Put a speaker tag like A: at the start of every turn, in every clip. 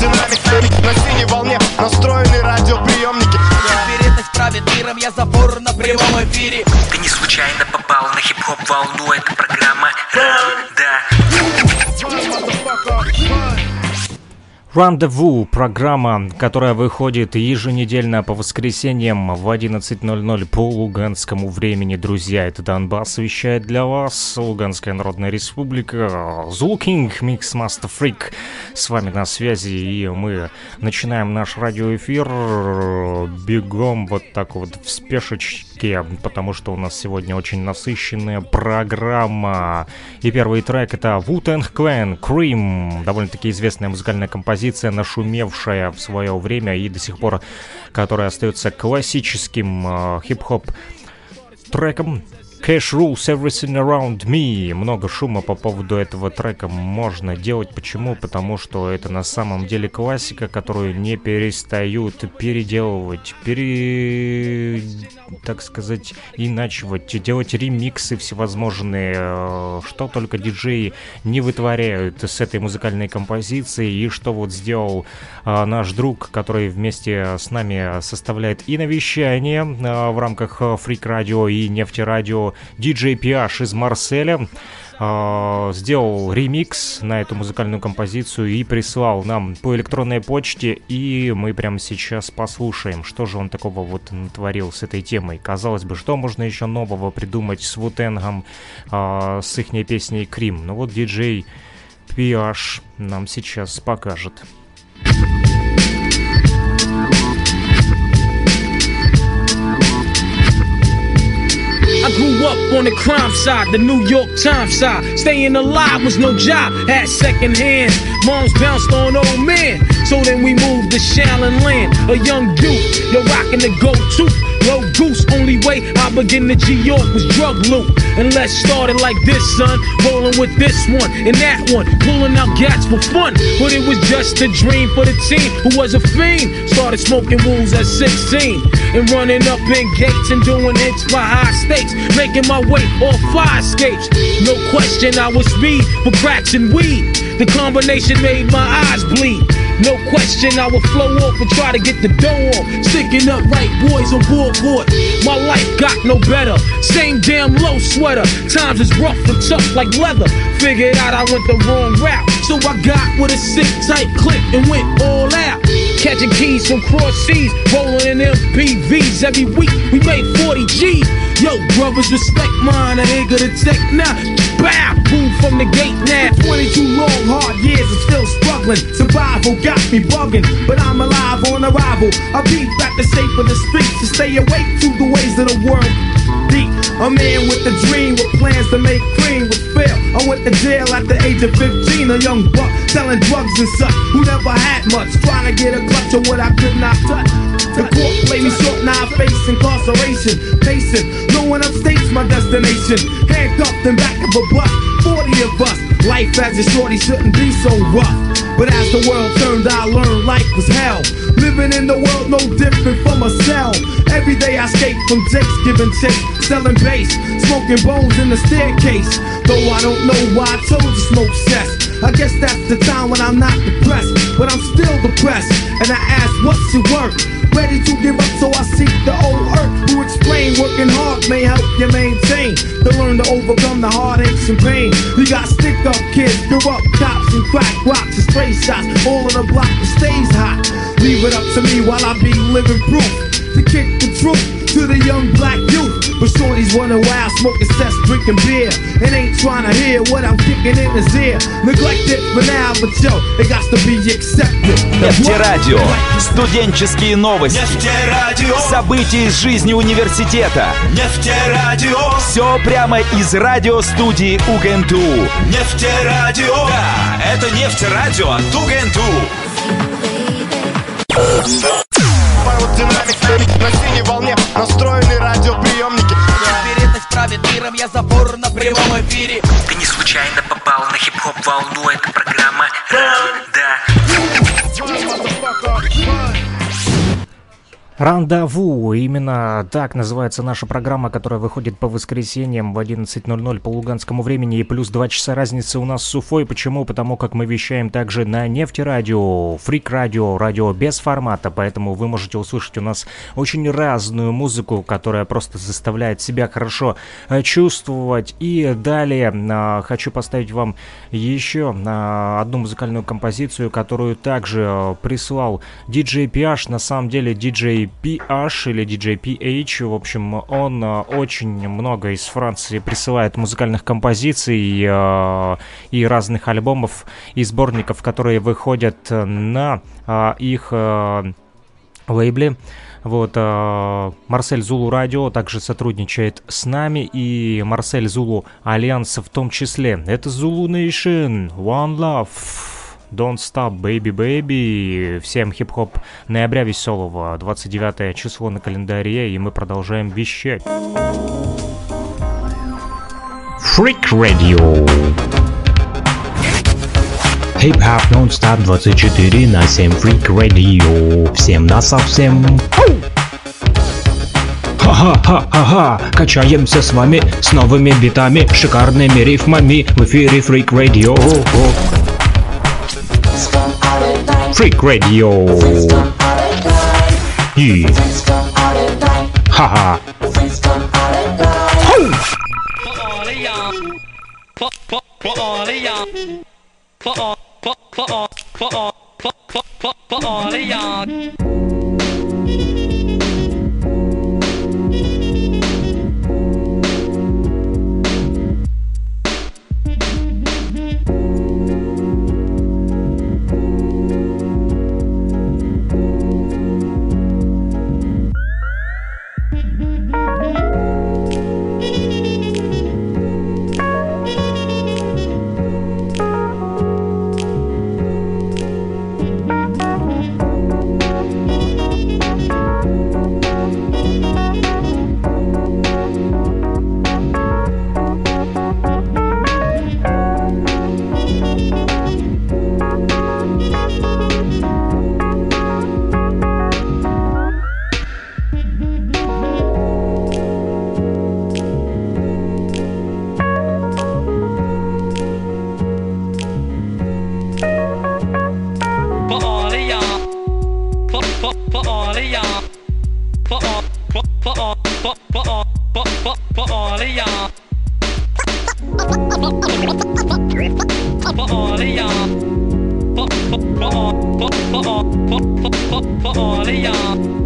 A: Динамик на синей волне настроены радиоприемники
B: это правит миром, я забор на прямом эфире
C: Ты не случайно попал на хип-хоп волну, это программа «Ран-да».
D: Рандеву – программа, которая выходит еженедельно по воскресеньям в 11.00 по луганскому времени. Друзья, это Донбасс вещает для вас. Луганская Народная Республика. Зулкинг, Микс Master Freak с вами на связи. И мы начинаем наш радиоэфир бегом вот так вот в спешечке, потому что у нас сегодня очень насыщенная программа. И первый трек это Wu-Tang Clan Cream. Довольно-таки известная музыкальная композиция композиция, нашумевшая в свое время и до сих пор, которая остается классическим э, хип-хоп треком Cash Rules Everything Around Me. Много шума по поводу этого трека можно делать. Почему? Потому что это на самом деле классика, которую не перестают переделывать, пере... так сказать, иначивать, делать ремиксы всевозможные, э, что только диджеи не вытворяют с этой музыкальной композицией, и что вот сделал э, наш друг, который вместе с нами составляет и навещание э, в рамках Freak Radio и Нефти Радио диджей PH из Марселя э, сделал ремикс на эту музыкальную композицию и прислал нам по электронной почте, и мы прямо сейчас послушаем, что же он такого вот натворил с этой темой. Казалось бы, что можно еще нового придумать с Вутенгом, э, с их песней Крим. Ну вот диджей PH нам сейчас покажет.
E: Up on the crime side, the New York Times side. Staying alive was no job, had second hands. Moms bounced on old men. So then we moved to Shallon Land. A young youth, you're rocking the go-to. Low goose, only way I begin to G York was drug loot. And let's start it like this, son. Rolling with this one and that one. Pulling out gats for fun. But it was just a dream for the team who was a fiend. Started smoking wools at 16. And running up in gates and doing hits by high stakes. Making my way off fire escapes. No question, I was speed for cracks and weed. The combination made my eyes bleed. No question, I would flow off and try to get the dough off. Sticking up right boys on board. My life got no better. Same damn low sweater. Times is rough and tough like leather. Figured out I went the wrong route. So I got with a sick tight clip and went all out. Catching keys from cross seas, rolling in MPVs every week. We made 40 G's. Yo, brothers, respect mine. I ain't gonna take now. Bow, move from the gate now. 22 long, hard years, I'm still Survival got me bugging, but I'm alive on arrival. I beat back the shape of the streets to stay awake to the ways of the world. Deep, a man with a dream with plans to make cream was fail. I went to jail at the age of 15, a young buck selling drugs and such who never had much, trying to get a clutch of what I could not touch. The court played me short, now I face incarceration. Pacing, no one upstates my destination. Handcuffed in back of a bus, 40 of us. Life as a shorty shouldn't be so rough. But as the world turned, I learned life was hell. Living in the world no different from a cell. Every day I escape from jakes, giving chase, selling bass, smoking bones in the staircase. Though I don't know why I chose to smoke cess. I guess that's the time when I'm not depressed, but I'm still depressed. And I ask, what's your work? Ready to give up, so I seek the old earth who explain working hard may help you maintain. To learn to overcome the heartaches and pain. You got stick up kids, corrupt cops and crack rocks and stray shots. All in the block that stays hot. Leave it up to me while I be living proof to kick the truth to the young black shorties running wild, smoking cess, drinking beer, and ain't trying to hear what I'm kicking in his ear. Neglected for now, but yo, it got to be accepted.
F: Нефтерадио. Студенческие новости.
G: Нефтерадио.
F: События из жизни университета.
G: Нефтерадио.
F: Все прямо из радиостудии УГНТУ.
G: Нефтерадио. Да, это нефтерадио от УГНТУ.
A: Динамик на синей волне настроены радиоприемники.
B: Теперь это правит миром, я забор на прямом эфире.
C: Ты не случайно попал на хип-хоп волну, это программа
D: Рандаву. Именно так называется наша программа, которая выходит по воскресеньям в 11.00 по луганскому времени. И плюс 2 часа разницы у нас с Уфой. Почему? Потому как мы вещаем также на нефтерадио, фрик радио, без формата. Поэтому вы можете услышать у нас очень разную музыку, которая просто заставляет себя хорошо э, чувствовать. И далее э, хочу поставить вам еще э, одну музыкальную композицию, которую также э, прислал DJ PH. На самом деле DJ PH или DJ PH, в общем, он э, очень много из Франции присылает музыкальных композиций э, и разных альбомов и сборников, которые выходят на э, их лейбле. Вот, Марсель Zulu Radio также сотрудничает с нами, и Марсель Zulu Alliance в том числе. Это Zulu Nation, One Love. Don't Stop Baby Baby. Всем хип-хоп ноября веселого. 29 число на календаре, и мы продолжаем вещать. Freak Radio.
H: Хип-хоп нон-стоп 24 на 7 Freak Radio. Всем на совсем. Ха-ха-ха-ха-ха, качаемся с вами с новыми битами, шикарными рифмами в эфире Freak Radio. Freak Radio.
A: Yeah. Haha. For all, for all, for for all,
B: for all, for all, for all, for all,
C: for all, for all,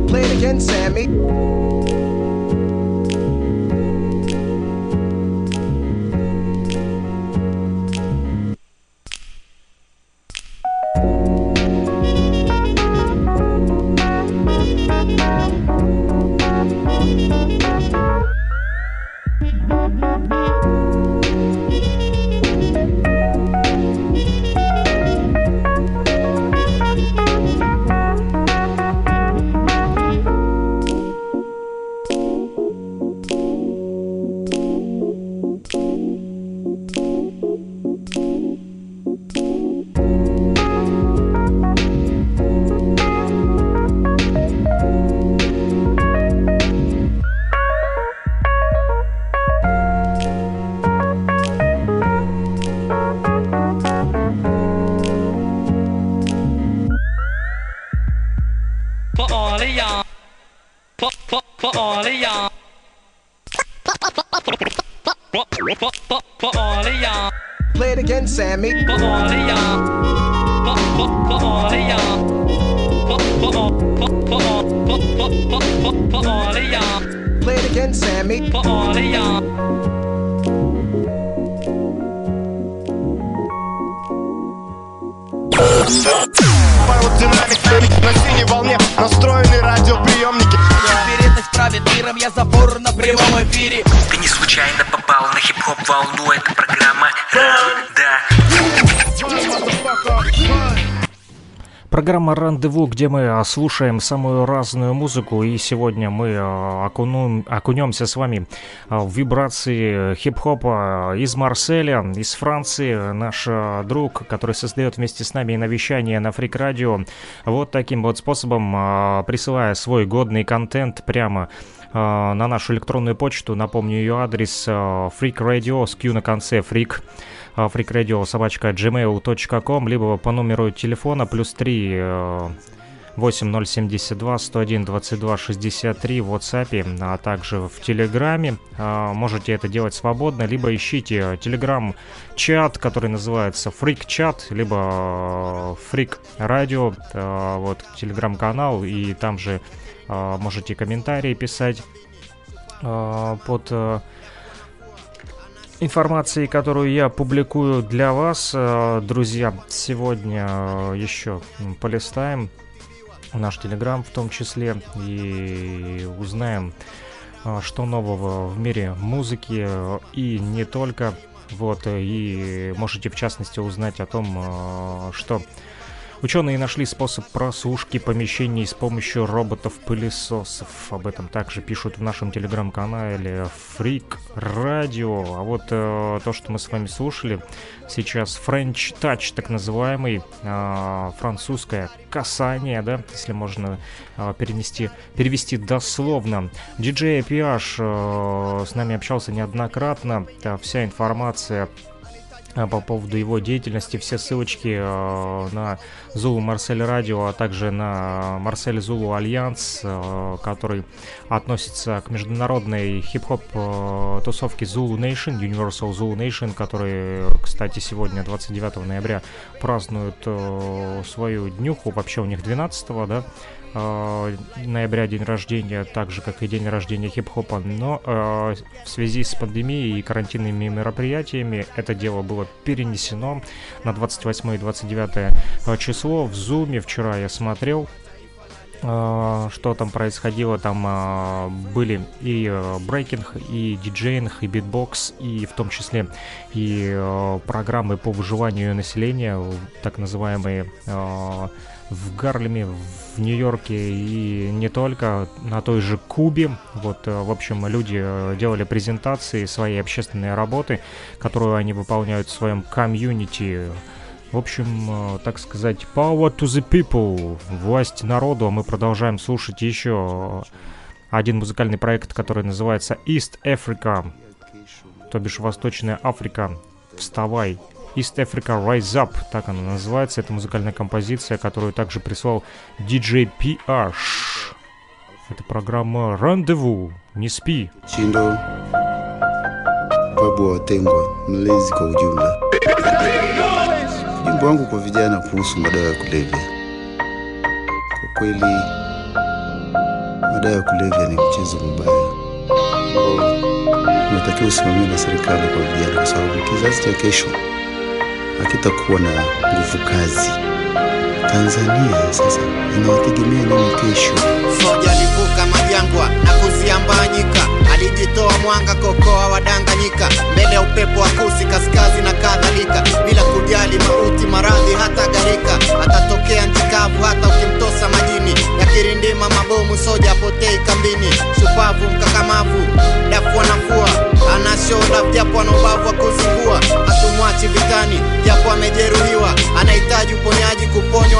C: Play it again, Sammy. Программа
D: «Рандеву», где мы а, слушаем самую разную музыку, и сегодня мы а, окунем, окунемся с вами а, в вибрации хип-хопа из Марселя, из Франции. Наш друг, который создает вместе с нами навещание на Фрик Радио, вот таким вот способом, присылая свой годный контент прямо на нашу электронную почту. Напомню ее адрес Freak Radio с Q на конце Freak freakradio собачка gmail.com, либо по номеру телефона плюс 3 8072 101 22 63 в WhatsApp, а также в Телеграме. А, можете это делать свободно, либо ищите Телеграм-чат, который называется Freak Chat, либо Freak Radio, вот Телеграм-канал, и там же можете комментарии писать под информации, которую я публикую для вас, э, друзья. Сегодня э, еще полистаем наш телеграм в том числе и узнаем, э, что нового в мире музыки и не только. Вот, и можете в частности узнать о том, что Ученые нашли способ просушки помещений с помощью роботов-пылесосов. Об этом также пишут в нашем телеграм-канале Freak Radio. А вот э, то, что мы с вами слушали, сейчас French Touch, так называемый, э, французское касание, да, если можно э, перенести, перевести дословно. DJ PH э, с нами общался неоднократно. Да, вся информация по поводу его деятельности. Все ссылочки э, на Зулу Марсель Радио, а также на Марсель Зулу Альянс, э, который относится к международной хип-хоп э, тусовке Zulu Nation, Universal Zulu Nation, который, кстати, сегодня, 29 ноября, празднуют свою днюху, вообще у них 12 да, э, ноября день рождения, так же, как и день рождения хип-хопа, но э, в связи с пандемией и карантинными мероприятиями это дело было перенесено на 28 и 29 число. В Зуме вчера я смотрел, Э, что там происходило. Там э, были и брейкинг, и диджеинг, и битбокс, и в том числе и программы по выживанию населения, так называемые в Гарлеме, в Нью-Йорке и не только, на той же Кубе. Вот, э, в общем, люди э, делали презентации своей общественной работы, которую они выполняют в своем комьюнити. В общем, э, так сказать, power to the people, власть народу. А мы продолжаем слушать еще один музыкальный проект, который называется East Africa, то бишь Восточная Африка. Вставай, East Africa Rise Up, так она называется. Это музыкальная композиция, которую также прислал DJ PH. Это программа «Рандеву». Не спи.
I: Чиндо, Babu Watengwa, mlezi kwa ujumla. Wimbo wangu kwa vijana kuhusu madawa ya kulevya. Kwa kweli, madawa ya kulevya ni mchezo mbaya unatakiwa usimamiwe na serikali kwa vijana, kwa sababu kizazi cha kesho hakitakuwa na nguvu kazi. Tanzania sasa inawategemea nini kesho?
J: Soja alivuka majangwa na kuziambanyika, alijitoa mwanga kokoa wadanganyika, mbele ya upepo wa kusi kaskazi na kadhalika, bila kujali mauti, maradhi hata gharika, atatokea nchi kavu hata ukimtosa majini, yakirindima mabomu, soja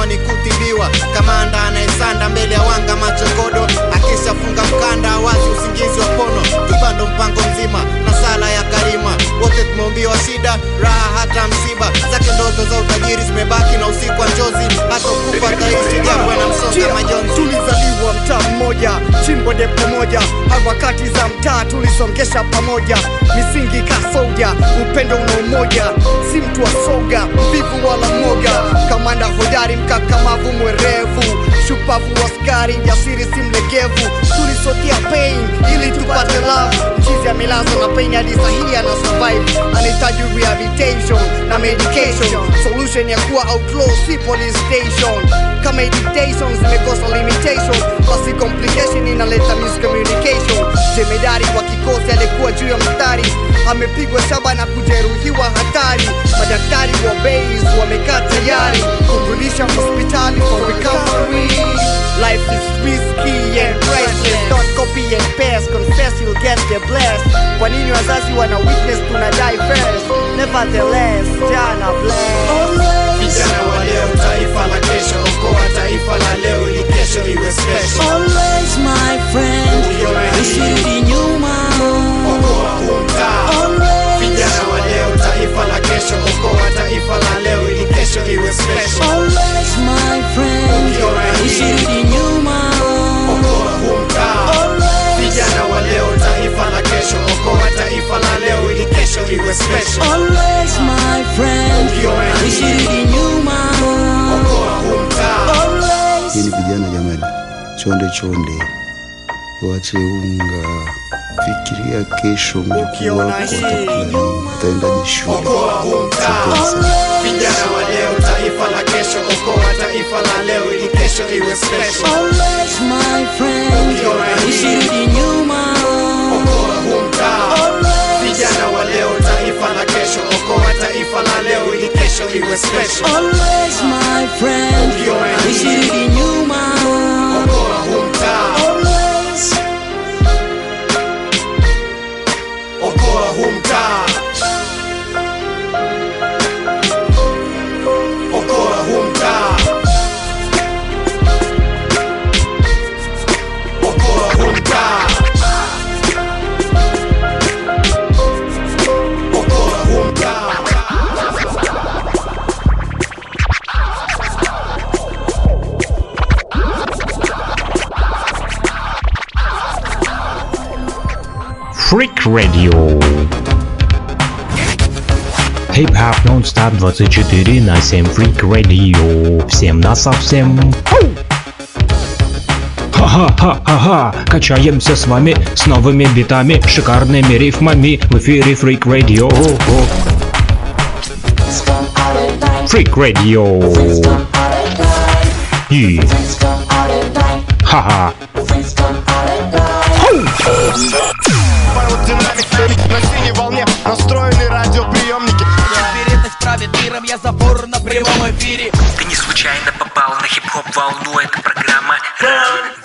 J: ni kutibiwa. Kamanda anayesanda mbele ya wanga machokodo, akishafunga mkanda wazi usingizi wa pono, tupando mpango mzima na sala ya karima, wote tumeumbiwa shida, raha hata msiba. Zake, ndoto za utajiri zimebaki na usiku wa njozi, hata ukufa taishi na msonga majonzi.
K: Tulizaliwa mtaa mmoja, chimbo depo moja, harakati za mtaa tulisongesha pamoja, misingi kasoja, upendo una umoja, si mtu wa soga, mvivu wala mwoga, kamanda hodari, mkakamavu, mwerevu, shupavu, skari jasiri, si mlegevu, tulisotia pain. Ili tupate love, mchizi amelazwa na pain hadi sahihi ana survive, anahitaji rehabilitation na medication, solution ya kuwa outlaw, si police station, kama dictation zimekosa limitation, basi complication inaleta miscommunication. Jemedari kwa kikosi alikuwa juu ya mstari, amepigwa shaba na kujeruhiwa hatari. Madaktari wa base wamekaa tayari. Kurudisha hospitali for recovery. Life is risky and precious don't copy and paste. Confess you'll get the blessed. Kwa nini wazazi wana witness tuna die first. Nevertheless jana bless
J: Vijana wa leo, taifa la kesho, okoa taifa la leo ili kesho iwe special.
L: Always my friend, usirudi nyuma.
J: Okoa kumta. Vijana wa leo, taifa la kesho, okoa taifa la leo ili kesho iwe special.
L: Always my friend, usirudi nyuma.
J: Taifa la leo ili kesho iwe special.
L: Always my friend, usirudi nyuma.
J: Okoa huu mtaa.
I: Hii ni vijana jamani, chonde chonde, wache unga, fikiria kesho, mjukuu wako ataendaje shule.
J: Vijana wa leo, taifa la kesho, okoa taifa la leo ili kesho iwe special.
L: Always my friend, usirudi nyuma.
J: Okoa huu mtaa. Vijana wa leo, taifa la kesho, okoa taifa la leo ili kesho iwe special.
L: Always my friend, nishiriki nyuma.
J: Okoa huu mtaa.
L: Always.
J: Okoa huu mtaa.
H: Freak Radio. Хип-хоп нон-стоп 24 на 7 Freak Radio. Всем на совсем. Ха-ха-ха-ха-ха, качаемся с вами с новыми битами, шикарными рифмами в эфире Freak Radio. Freak Radio. И... Ха-ха.
A: Настроены радиоприемники.
B: Вероятность правит миром, я забор на прямом эфире.
C: Ты не случайно попал на хип-хоп волну Это программа «Ран»,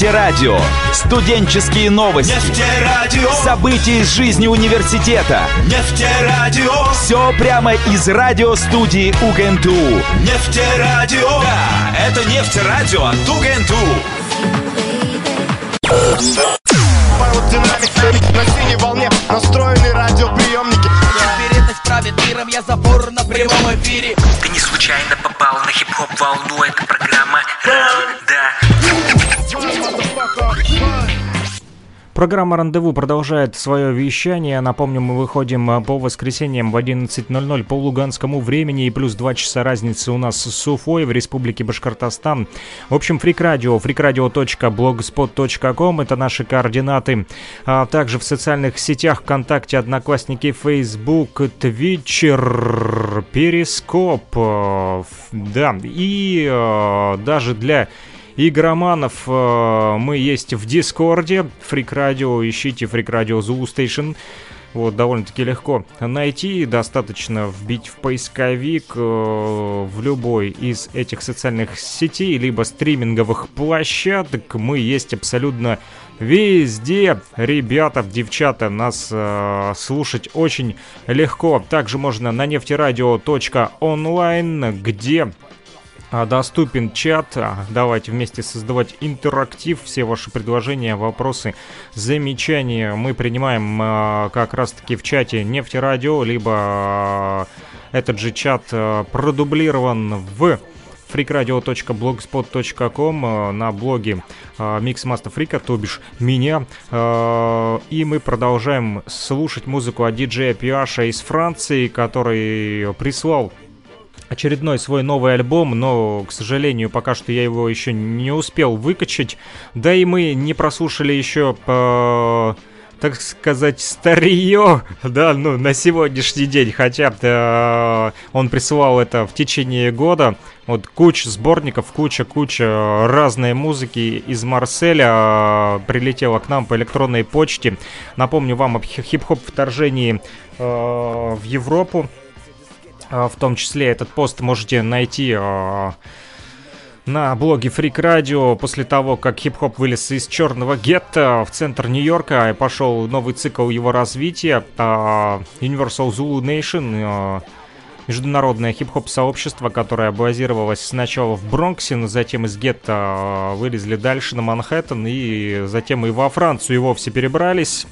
F: Нефтерадио. Студенческие новости.
G: Нефтерадио.
F: События из жизни университета.
G: Нефтерадио.
F: Все прямо из радиостудии УГНТУ.
G: Нефтерадио. Да, это нефтерадио от УГНТУ.
A: Динамик на синей волне настроены радиоприемники
B: Теперь это правит миром, я забор на прямом эфире
C: Ты не случайно попал на хип-хоп волну, это программа
D: Программа «Рандеву» продолжает свое вещание. Напомню, мы выходим а, по воскресеньям в 11.00 по луганскому времени и плюс 2 часа разницы у нас с Уфой в Республике Башкортостан. В общем, фрик-радио, freakradio.blogspot.com – это наши координаты. А также в социальных сетях ВКонтакте, Одноклассники, Facebook, Твитчер, Перископ. э, Да, и э, даже для игроманов э, мы есть в Дискорде. Фрик Радио, ищите Фрик Радио Zoo Station. Вот, довольно-таки легко найти, достаточно вбить в поисковик э, в любой из этих социальных сетей, либо стриминговых площадок. Мы есть абсолютно везде. Ребята, девчата, нас э, слушать очень легко. Также можно на нефтерадио.онлайн, где доступен чат. А, Давайте вместе создавать интерактив. Все ваши предложения, вопросы, замечания мы принимаем а, как раз-таки в чате Нефтерадио, либо а, этот же чат а, продублирован в freakradio.blogspot.com на блоге Mixmaster Freaka, то бишь меня. И мы продолжаем слушать музыку от диджея Пиаша из Франции, который прислал очередной свой новый альбом, но, к сожалению, пока что я его еще не успел выкачать. Да и мы не прослушали еще по так сказать, старье, да, ну, на сегодняшний день, хотя э, он присылал это в течение года, вот куча сборников, куча-куча разной музыки из Марселя э, прилетела к нам по электронной почте. Напомню вам хи- хип-хоп вторжении э, в Европу, Э, в том числе этот пост можете найти э, на блоге Freak Radio после того, как хип-хоп вылез из черного гетто в центр Нью-Йорка и пошел новый цикл его развития э, Universal Zulu Nation. Международное хип-хоп сообщество, которое базировалось сначала в Бронксе, но затем из гетто вылезли дальше на Манхэттен и затем и во Францию и вовсе перебрались.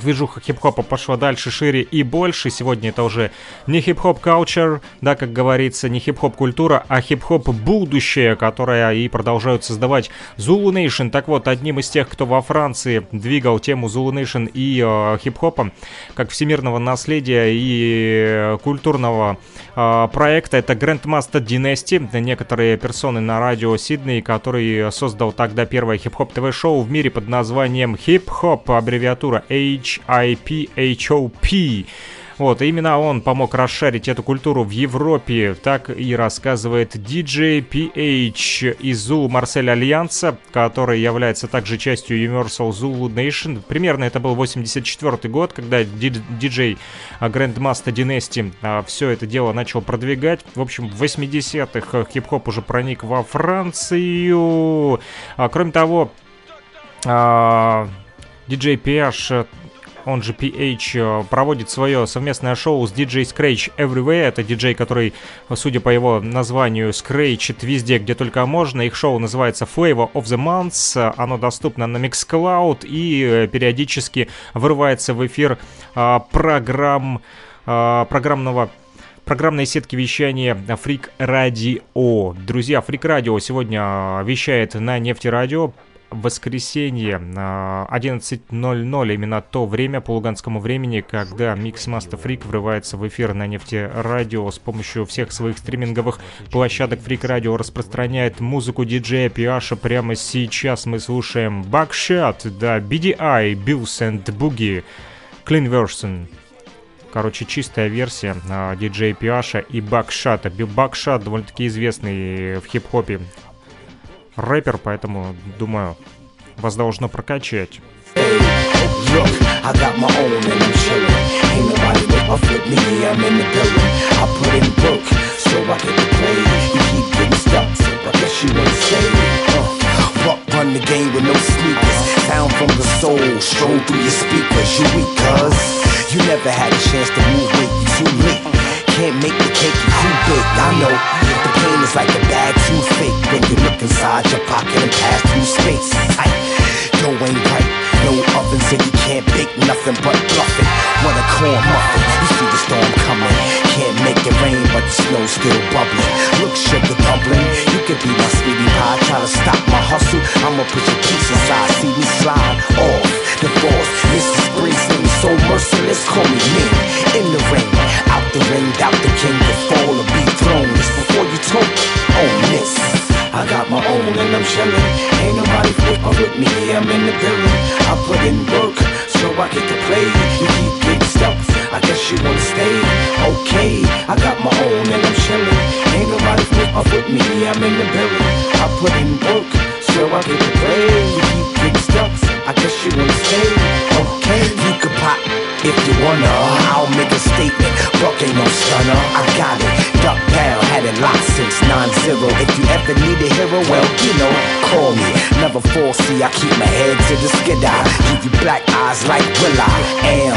D: Движуха хип-хопа пошла дальше, шире и больше. Сегодня это уже не хип-хоп culture, да, как говорится, не хип-хоп культура, а хип-хоп будущее, которое и продолжают создавать Zulu Nation. Так вот, одним из тех, кто во Франции двигал тему Zulu Nation и э, хип-хопа, как всемирного наследия и э, культурного э, проекта, это Grandmaster Dynasty. Некоторые персоны на радио Сидней, который создал тогда первое хип-хоп ТВ-шоу в мире под названием Хип-хоп, аббревиатура H-I-P-H-O-P. Вот, и именно он помог расшарить эту культуру в Европе, так и рассказывает DJ PH из Zulu Марсель Альянса, который является также частью Universal Zulu Nation. Примерно это был 84 год, когда диджей Grandmaster Dynasty все это дело начал продвигать. В общем, в 80-х хип-хоп уже проник во Францию. А, кроме того, а, диджей PH он же PH, проводит свое совместное шоу с DJ Scratch Everywhere. Это диджей, который, судя по его названию, скрейчит везде, где только можно. Их шоу называется Flavor of the Month. Оно доступно на Mixcloud и периодически вырывается в эфир а, программ, программного программной сетки вещания Freak Radio. Друзья, Freak Radio сегодня вещает на Нефтерадио воскресенье 11.00, именно то время по луганскому времени, когда Mix Master Freak врывается в эфир на нефте радио с помощью всех своих стриминговых площадок Freak Radio распространяет музыку диджея Пиаша. Прямо сейчас мы слушаем Buckshot, да, BDI, Bills and Boogie, Clean Version. Короче, чистая версия диджея Пиаша и Бакшата. Бакшат довольно-таки известный в хип-хопе рэпер, поэтому, думаю, вас должно прокачать.
M: Look, I got my own and I'm chillin'. Ain't nobody with my flip me, I'm in the building. I put in work, so I get the play. You keep getting stuck, so I guess you wanna say, uh, fuck run the game with no sneakers. Sound from the soul, stroll through your speakers. You weak, cuz you never had a chance to move weight. You too late. Can't make the cake, you too big. I know the pain is like a bad toothache when you look inside your pocket and pass through space. Tight, yo ain't right. No oven, so you can't bake nothing but bluffing. What a corn muffin. You see the storm coming. Can't make it rain, but the snow's still bubbling. Look, sugar dumpling. You could be my sweetie pie. Try to stop my hustle. I'ma put your piece aside. See me slide off the boss. Mrs. Springsteen, so merciless. Call me men in the ring. Chillin'. Ain't nobody flip up with me, I'm in the building. I put in work, so I get to play. You keep getting stuck, I guess you wanna stay. Okay, I got my own and I'm chillin'. Ain't nobody flip up with me, I'm in the building. I put in work, so I get to play. You keep getting stuck, I guess you wanna stay. Okay, you can pop if you wanna. I'll make a statement. Buck ain't no stunner. I got it. Duck down, had it locked since 9-0. If you ever need a hero, well, you know, call me. Never fall, see, I keep my head to the skid eye. Give you black eyes like Will I am.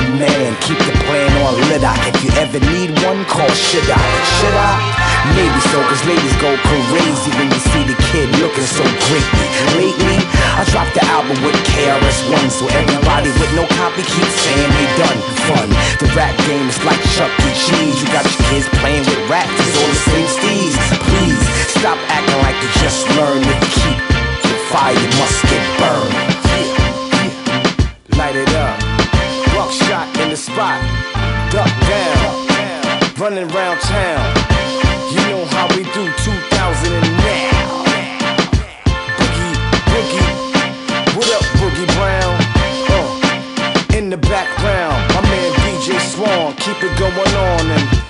M: The man, keep the plan on lit eye. If you ever need one, call should I? Should I? Maybe so, cause ladies go crazy when you see the kid looking so greatly. Lately, I dropped the album with KRS-One, so everybody with no copy keeps saying they done fun. The rap game is like Chuck E. Cheese. You got your kids playing with rats, it's all the same steez. Please, stop acting like you just learned. You keep the fire, must get burned. Light it up. Buckshot in the spot. Duck down. Running around town. You know how we do 2000 Keep it going on and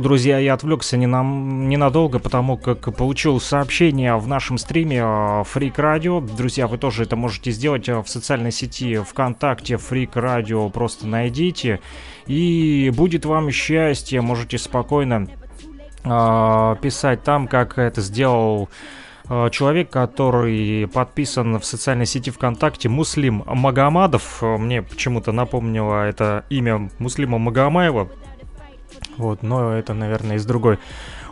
D: Друзья, я отвлекся не на, ненадолго, потому как получил сообщение в нашем стриме Freak Radio. Друзья, вы тоже это можете сделать э, в социальной сети ВКонтакте Freak Radio. Просто найдите. И будет вам счастье. Можете спокойно э, писать там, как это сделал э, человек, который подписан в социальной сети ВКонтакте, Муслим Магомадов. Э, Мне почему-то напомнило это имя Муслима Магомаева. Вот, но это, наверное, из другой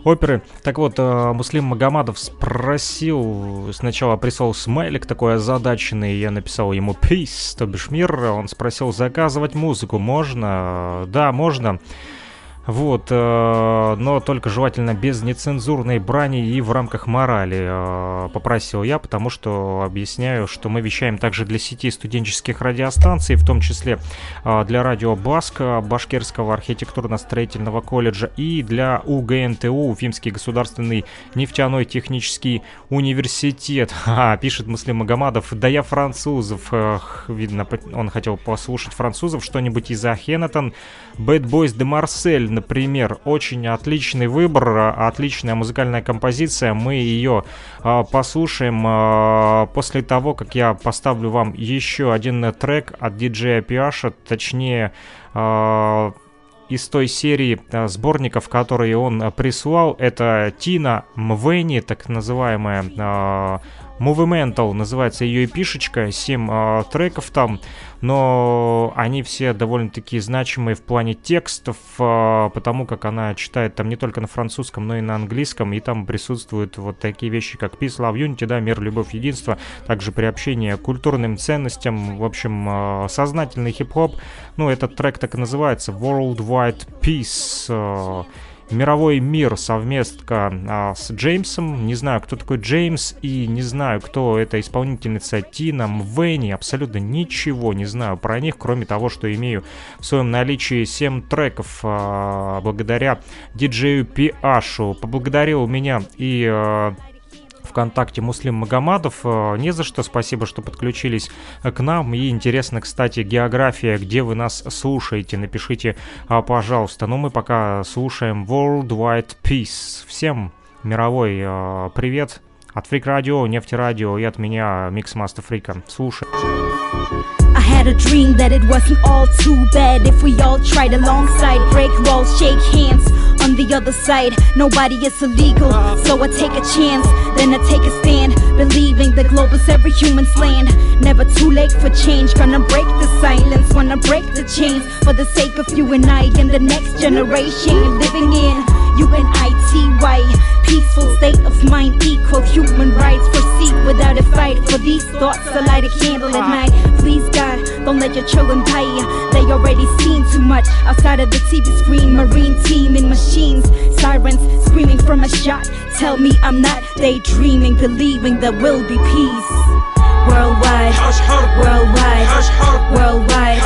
D: оперы. Так вот, э, Муслим Магомадов спросил, сначала прислал смайлик такой озадаченный, я написал ему «Peace», то бишь мир, он спросил, заказывать музыку можно? Да, можно. Вот, э, но только желательно без нецензурной брани и в рамках морали, э, попросил я, потому что объясняю, что мы вещаем также для сети студенческих радиостанций, в том числе э, для радио Баска, Башкирского архитектурно-строительного колледжа и для УГНТУ, Уфимский государственный нефтяной технический университет. А, пишет Муслим Магомадов, да я французов, Эх, видно, он хотел послушать французов, что-нибудь из Ахенатон, Bad Boys de Marseille, например. Очень отличный выбор, отличная музыкальная композиция. Мы ее э, послушаем э, после того, как я поставлю вам еще один трек от диджея Пиаша, точнее... Из той серии сборников, которые он прислал. Это Тина Мвени, так называемая Movimental называется ее эпишечка, 7 э, треков там, но они все довольно-таки значимые в плане текстов, э, потому как она читает там не только на французском, но и на английском, и там присутствуют вот такие вещи, как Peace, Love, Unity, да, мир, любовь, единство, также приобщение к культурным ценностям, в общем, э, сознательный хип-хоп, ну, этот трек так и называется, Worldwide Peace, э, мировой мир совместка а, с Джеймсом. Не знаю, кто такой Джеймс, и не знаю, кто эта исполнительница Тина Мвенни. Абсолютно ничего не знаю про них, кроме того, что имею в своем наличии 7 треков а, благодаря диджею Пиашу. Поблагодарил меня и а, ВКонтакте Муслим Магомадов. Э, не за что, спасибо, что подключились к нам. И интересно, кстати, география, где вы нас слушаете, напишите, а, пожалуйста. Но мы пока слушаем Worldwide Peace. Всем мировой э, привет от Фрик Радио, Нефти Радио и от меня, Микс Мастер Фрика. Слушай.
N: I had a dream that it wasn't all too bad if we all tried alongside, break walls, shake hands. On the other side, nobody is illegal, so I take a chance, then I take a stand, believing the globe is every human's land. Never too late for change, gonna break the silence, wanna break the chains for the sake of you and I and the next generation living in UNITY. Peaceful state of mind, equal human rights. Proceed without a fight. For these thoughts, I light a candle at night. Please, God, don't let your children die. They already seen too much outside of the TV screen. Marine team in machines, sirens screaming from a shot. Tell me I'm not daydreaming, believing there will be peace. Worldwide, worldwide, worldwide,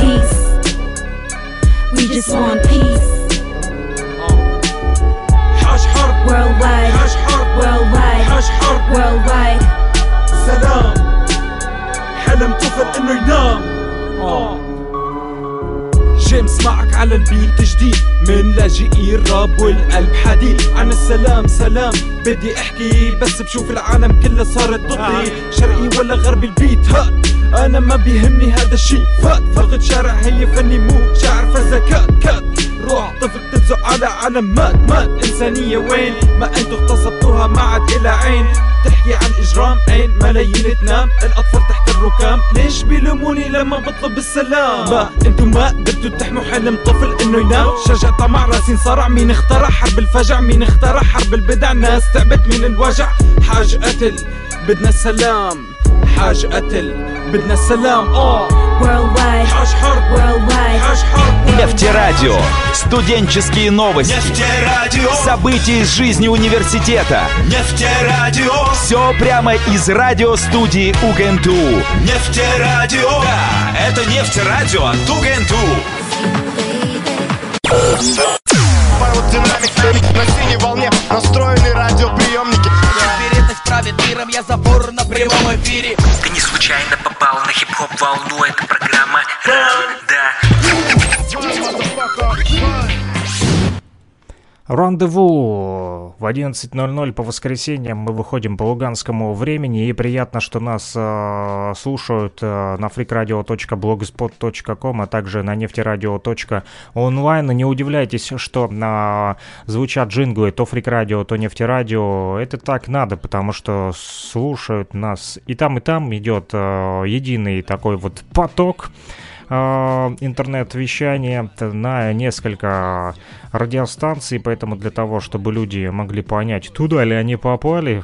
N: peace. We just want peace. Worldwide, worldwide, worldwide.
O: سلام. حلم طفل إنه ينام. جيمس معك على البيت جديد. من لاجئي الراب والقلب حديد. عن السلام سلام. بدي أحكي بس بشوف العالم كلها صارت ضدي شرقي ولا غربي البيت هات. أنا ما بيهمني هذا الشي فات. فقد شارع هي فني مو. شعر فزكات. كات. روح طفل تلزق على علامات مات إنسانية وين؟ ما أنتو اغتصبتوها ما عاد إلى عين. تحكي عن إجرام عين ملايين تنام. الأطفال تحت الركام. ليش بيلوموني لما بطلب السلام؟ ما أنتو ما قدرتوا تحموا حلم طفل إنه ينام. شجع طمع راسين صرع. مين اخترع؟ حرب الفجع. مين اخترع؟ حرب البدع. ناس تعبت من الوجع. حاج قتل بدنا السلام. حاج قتل بدنا السلام. آه.
F: Нефтерадио. Студенческие новости.
G: Нефтерадио.
F: События из жизни университета.
G: Нефтерадио.
F: Все прямо из радиостудии УГНТУ.
G: Нефтерадио. Да, это Нефтерадио от
A: УГНТУ. На синей волне настроены радиоприемники.
B: Теперь это правит миром, я забор на прямом эфире.
C: Ты не случайно попал на хип хип-хоп волну, это программа Да.
D: Рандеву в 11.00 по воскресеньям мы выходим по луганскому времени и приятно, что нас э, слушают э, на freakradio.blogspot.com, а также на нефтерадио.онлайн. Не удивляйтесь, что э, звучат джинглы то фрикрадио, то нефтерадио. Это так надо, потому что слушают нас и там, и там идет э, единый такой вот поток э, интернет-вещание на несколько радиостанций, поэтому для того, чтобы люди могли понять, туда ли они попали,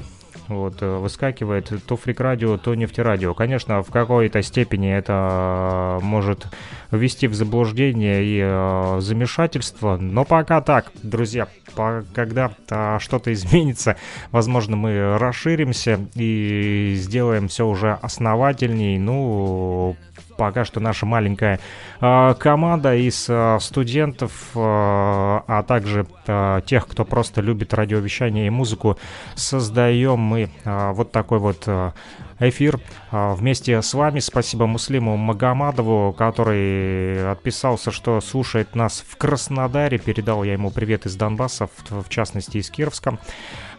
D: вот, э, выскакивает то фрик-радио, то нефтерадио. Конечно, в какой-то степени это может ввести в заблуждение и э, замешательство, но пока так, друзья, по- когда э, что-то изменится, возможно, мы расширимся и сделаем все уже основательней, ну, пока что наша маленькая команда из э, студентов, э, а также тех, кто просто любит радиовещание и музыку, создаем мы вот такой вот эфир вместе с вами. Спасибо Муслиму Магомадову, который отписался, что слушает нас в Краснодаре. Передал я ему привет из Донбасса, в, частности из Кировска.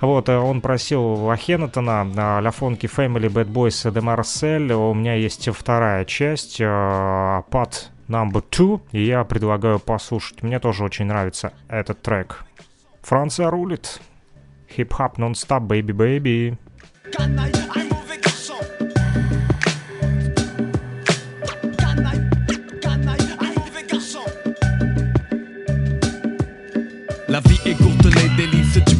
D: Вот, э, он просил Ахенатона, Ля Фонки Family Bad Boys de Marcel. У меня есть вторая часть, Part Number Two, и я предлагаю послушать. Мне тоже очень нравится этот трек. Франция рулит. Хип-хап нон-стоп, бэйби-бэйби.
P: La vie est courte, les délices du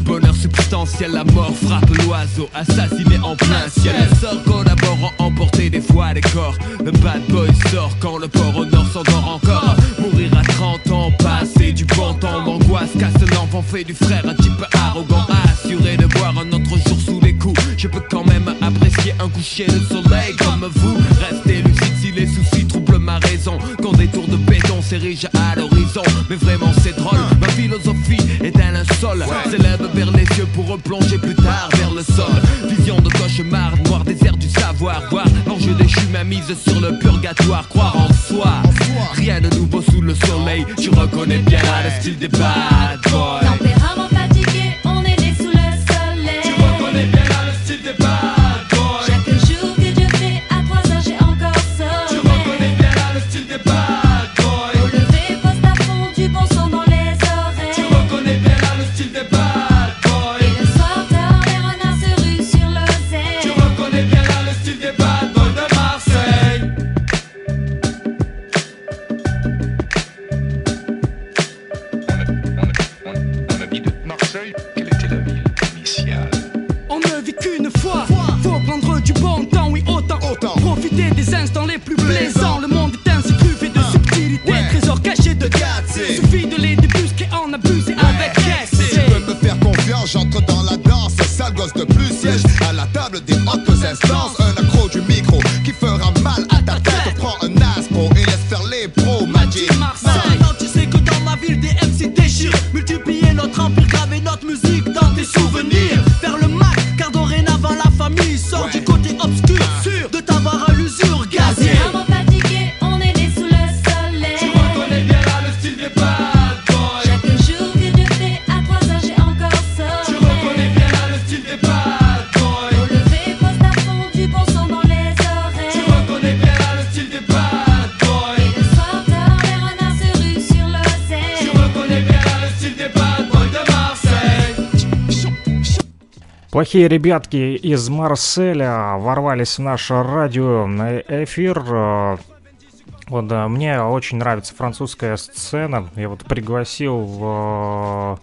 P: bonheur substantiel. La mort frappe l'oiseau, assassiné en plein ciel. Les sorts collaborant, emporter des fois des corps. Le bad boy sort quand le port au nord s'endort encore. Mourir à 30 ans, passer du bon temps. L'angoisse casse l'enfant, fait du frère un type arrogant. Assuré de voir un autre jour sous les coups. Je peux quand même apprécier un coucher de soleil comme vous. Restez lucide si les soucis ma raison. Quand des tours de béton s'érigent à l'horizon. Mais vraiment c'est drôle, ma philosophie est un linceul. S'élève vers les cieux pour replonger plus tard vers le sol. Vision de cauchemar, noir désert du savoir. Voir l'enjeu déchu, ma mise sur le purgatoire. Croire en soi, rien de nouveau sous le soleil. Tu reconnais bien le style des bad boys.
Q: Avec
R: Si tu peux me faire confiance, j'entre dans la danse. Sale gosse de plus siège à la table des hautes instances. Un accro du micro
D: Плохие ребятки из Марселя ворвались в наше радио на эфир. Э, Вот да, мне очень нравится французская сцена. Я вот пригласил э,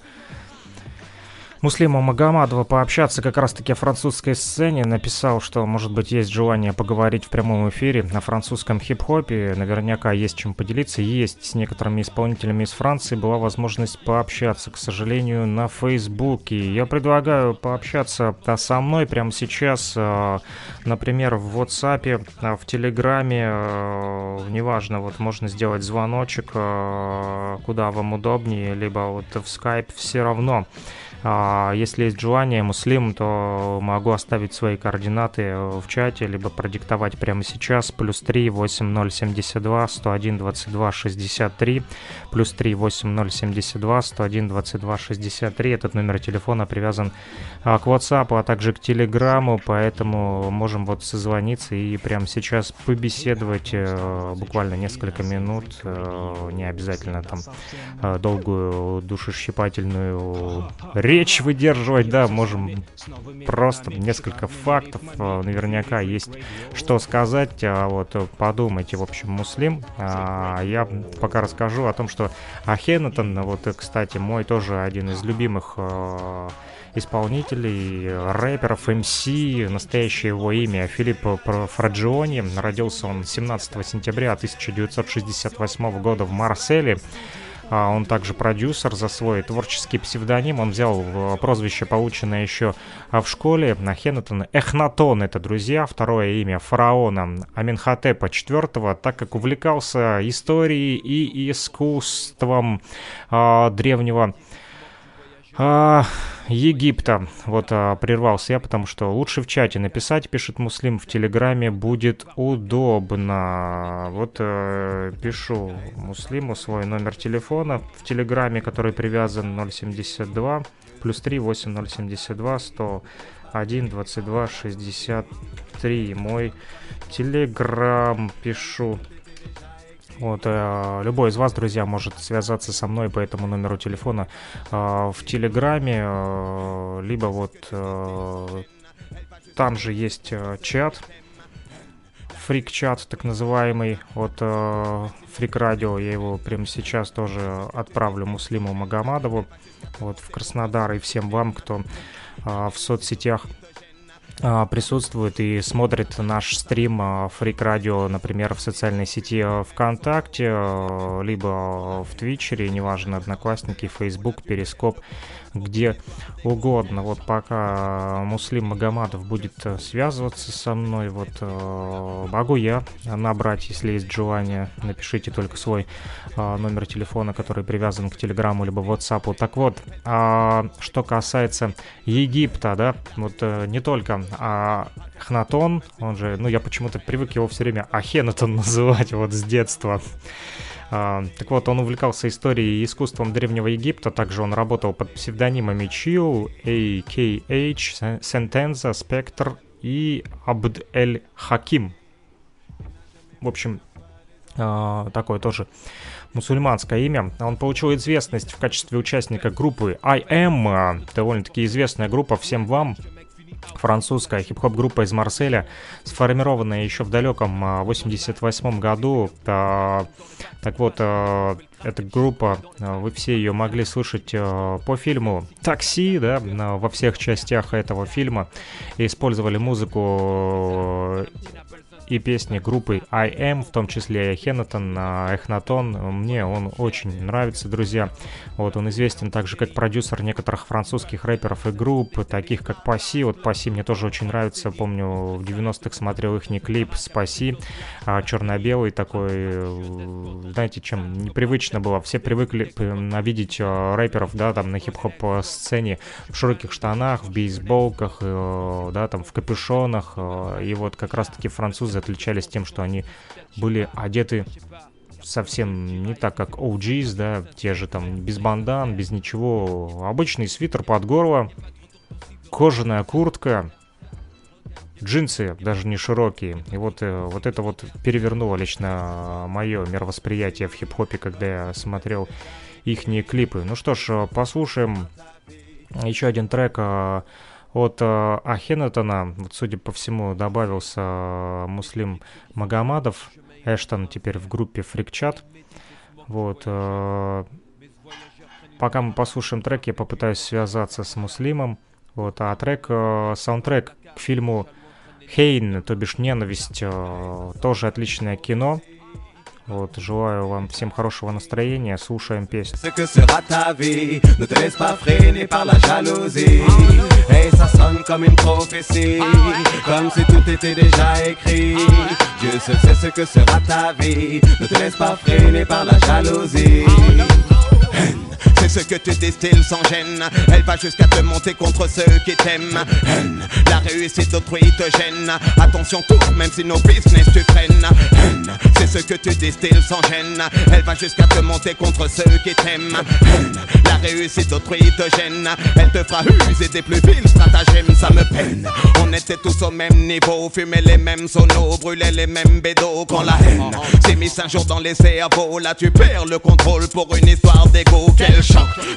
D: Муслима Магомадова пообщаться как раз-таки о французской сцене. Написал, что, может быть, есть желание поговорить в прямом эфире на французском хип-хопе. Наверняка есть чем поделиться. Есть с некоторыми исполнителями из Франции. Была возможность пообщаться, к сожалению, на Фейсбуке. Я предлагаю пообщаться а, со мной прямо сейчас. э, Например, в WhatsApp, а, в Телеграме. Неважно, вот можно сделать звоночек, куда вам удобнее, либо вот в Skype все равно. А, Если есть желание, Муслим, то могу оставить свои координаты в чате, либо продиктовать прямо сейчас. Плюс 3 8072 101 22 63. Плюс 3 8072 101 22 63. Этот номер телефона привязан а, к WhatsApp, а также к Телеграму, поэтому можем вот созвониться и прямо сейчас побеседовать э, буквально несколько минут. э, Не обязательно там э, долгую душещипательную речь выдерживать, да, можем просто несколько фактов, э, наверняка есть что сказать, а вот подумайте, в общем, Муслим, А, я пока расскажу о том, что Ахенатон, вот, кстати, мой тоже один из любимых э, исполнителей, рэперов, МС, настоящее его имя Филиппо Пр- Фраджиони. Родился он 17 сентября 1968 года в Марселе. А, он также продюсер за свой творческий псевдоним. Он взял э, прозвище, полученное еще а, в школе, на Хеннетон. Эхнатон — это, друзья, второе имя фараона Аминхотепа IV, так как увлекался историей и искусством а, древнего а, Египта. Вот а, прервался я, потому что лучше в чате написать, пишет Муслим, в Телеграме будет удобно. Вот а, пишу Муслиму свой номер телефона в Телеграме, который привязан 072 плюс 3 8072 101 22 63. Мой Телеграм пишу вот, э, любой из вас, друзья, может связаться со мной по этому номеру телефона э, в Телеграме, э, либо вот э, там же есть э, чат, фрик-чат так называемый от э, Фрик Радио. Я его прямо сейчас тоже отправлю Муслиму Магомадову вот, в Краснодар и всем вам, кто э, в соцсетях присутствует и смотрит наш стрим а, Радио, например, в социальной сети а, ВКонтакте, либо в Твичере, неважно, Одноклассники, Фейсбук, Перископ, где угодно. Вот пока Муслим Магомадов будет э, связываться со мной, вот э, могу я набрать, если есть желание, напишите только свой э, номер телефона, который привязан к Телеграму либо WhatsApp. Так вот, а, что касается Египта, да, вот не только а Хнатон, он же, ну я почему-то привык его все время Ахенатон называть вот с детства. А, так вот, он увлекался историей и искусством Древнего Египта, также он работал под псевдонимами Чил, AKH, Сентенза, Спектр и Абд Эль Хаким. В общем, а, такое тоже мусульманское имя. Он получил известность в качестве участника группы I а, довольно-таки известная группа всем вам, французская хип-хоп группа из Марселя, сформированная еще в далеком 88 году. Так вот, эта группа, вы все ее могли слышать по фильму «Такси», да, во всех частях этого фильма. использовали музыку и песни группы I Am, в том числе Хеннетон, Эхнатон. Мне он очень нравится, друзья. Вот он известен также как продюсер некоторых французских рэперов и групп, таких как Паси. Вот Паси мне тоже очень нравится. Помню, в 90-х смотрел их клип «Спаси», а, черно-белый такой, знаете, чем непривычно было. Все привыкли видеть а, рэперов, да, там на хип-хоп а, сцене в широких штанах, в бейсболках, да, там в капюшонах. И вот как раз-таки французы отличались тем, что они были одеты совсем не так, как OGs, да, те же там без бандан, без ничего. Обычный свитер под горло, кожаная куртка, джинсы даже не широкие. И вот, э, вот это вот перевернуло лично мое мировосприятие в хип-хопе, когда я смотрел их клипы. Ну что ж, послушаем еще один трек э, от э, Ахенатона, вот, судя по всему, добавился э, Муслим Магомадов, Эштон теперь в группе Фрикчат. Вот. Э, пока мы послушаем трек, я попытаюсь связаться с Муслимом. Вот, а трек, э, саундтрек к фильму Хейн, то бишь Ненависть, э, тоже отличное кино. Вот, желаю вам всем хорошего настроения, слушаем песню.
S: Jalousie.
J: C'est ce que tu distilles sans gêne. Elle va jusqu'à te monter contre ceux qui t'aiment. Haine, la réussite d'autrui te gêne. Attention tout, même si nos business tu freines. Haine, c'est ce que tu distilles sans gêne. Elle va jusqu'à te monter contre ceux qui t'aiment. Haine, la réussite d'autrui te gêne. Elle te fera user des plus vils stratagèmes, ça me peine. On était tous au même niveau, fumait les mêmes sonos, brûlait les mêmes bédos. Quand la haine s'est mise un jour dans les cerveaux, là tu perds le contrôle pour une histoire d'ego.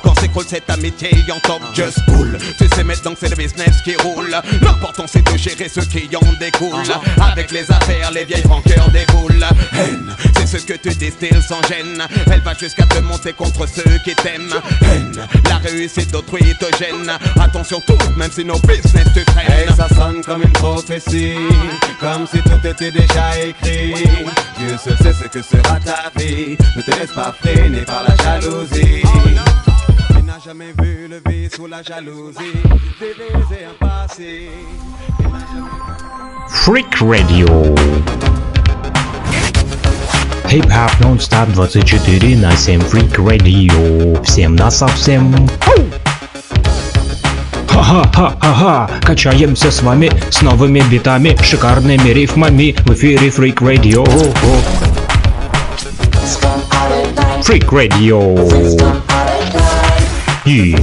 J: Quand s'écroule cette amitié en top just cool Tu sais maintenant que c'est le business qui roule L'important c'est de gérer ce qui en découle Avec les affaires, les vieilles rancœurs déboulent Haine, c'est ce que tu distilles sans gêne Elle va jusqu'à te monter contre ceux qui t'aiment
R: haine. La réussite d'autrui te gêne. Attention tout, même si nos business te freinent.
T: Hey, ça sonne comme une prophétie, comme si tout était déjà écrit. Dieu seul sait ce que sera ta vie. Ne te laisse pas freiner par la jalousie.
R: N'as jamais vu le vice ou la jalousie. Diviser un passé.
H: Freak Radio. Хип-хап нон-стоп 24 на 7 Freak Radio. Всем на совсем. Ха-ха-ха-ха-ха, качаемся с вами с новыми битами, шикарными рифмами в эфире Freak Radio. Freak Radio. И...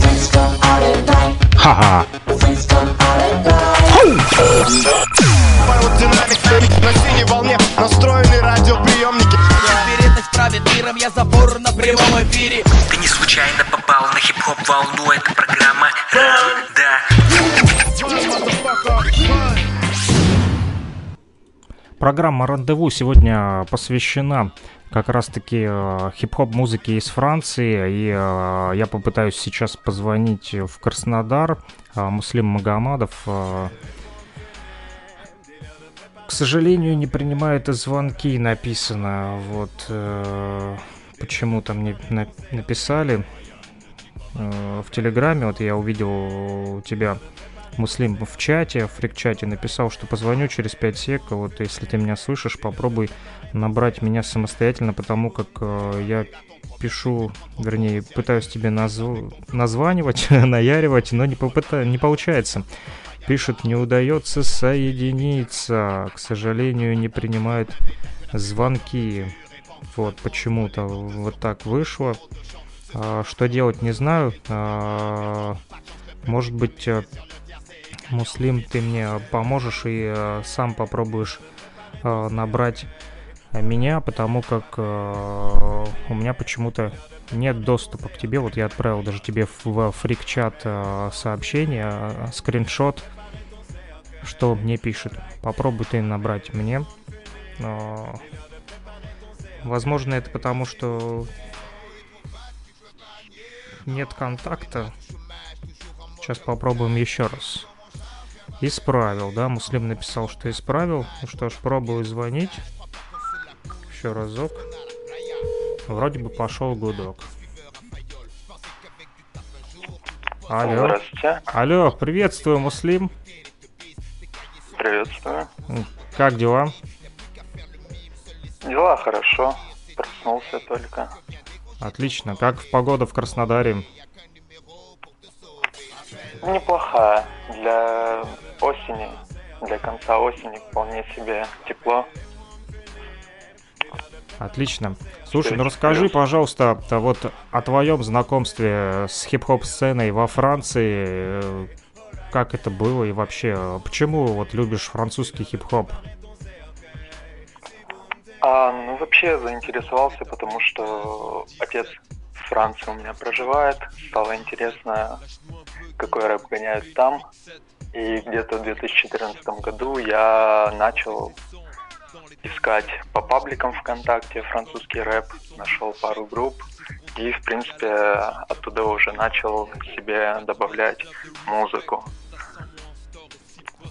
H: Ха-ха.
A: На синей волне настроены радиоприемники
B: Вероятность правит миром, я забор на прямом эфире
C: Ты не случайно попал на хип-хоп волну, это программа Ран, да.
D: Программа «Рандеву» сегодня посвящена как раз-таки э, хип-хоп музыке из Франции. И э, я попытаюсь сейчас позвонить в Краснодар. Э, Муслим Магомадов, э, к сожалению, не принимает звонки, написано. Вот э, почему-то мне на- написали э, в Телеграме. Вот я увидел у тебя Муслим в чате, в фрик-чате написал, что позвоню через 5 сек. Вот если ты меня слышишь, попробуй набрать меня самостоятельно, потому как э, я пишу, вернее, пытаюсь тебе назв- названивать, наяривать, но не, попыта- не получается. Пишет, не удается соединиться. К сожалению, не принимает звонки. Вот почему-то вот так вышло. А, Что делать, не знаю. А, Может быть, э, Муслим, ты мне поможешь и э, сам попробуешь э, набрать меня, потому как э, у меня почему-то нет доступа к тебе. Вот я отправил даже тебе в, фрик-чат э, сообщение, э, скриншот, что мне пишет. Попробуй ты набрать мне. Но, возможно, это потому, что нет контакта. Сейчас попробуем еще раз. Исправил, да? Муслим написал, что исправил. Ну что ж, пробую звонить. Еще разок. Вроде бы пошел гудок. Алло.
U: Здравствуйте.
D: Алло, приветствую, Муслим.
U: Приветствую.
D: Как дела?
U: Дела хорошо. Проснулся только.
D: Отлично. Как погода в Краснодаре?
U: Неплохая. Для осени, для конца осени вполне себе тепло.
D: Отлично. Слушай, ну расскажи, пожалуйста, вот о твоем знакомстве с хип-хоп сценой во Франции. Как это было и вообще, почему вот любишь французский хип-хоп?
U: А, ну, вообще заинтересовался, потому что отец в Франции у меня проживает. Стало интересно, какой рэп гоняют там. И где-то в 2014 году я начал искать по пабликам ВКонтакте французский рэп, нашел пару групп и, в принципе, оттуда уже начал себе добавлять музыку.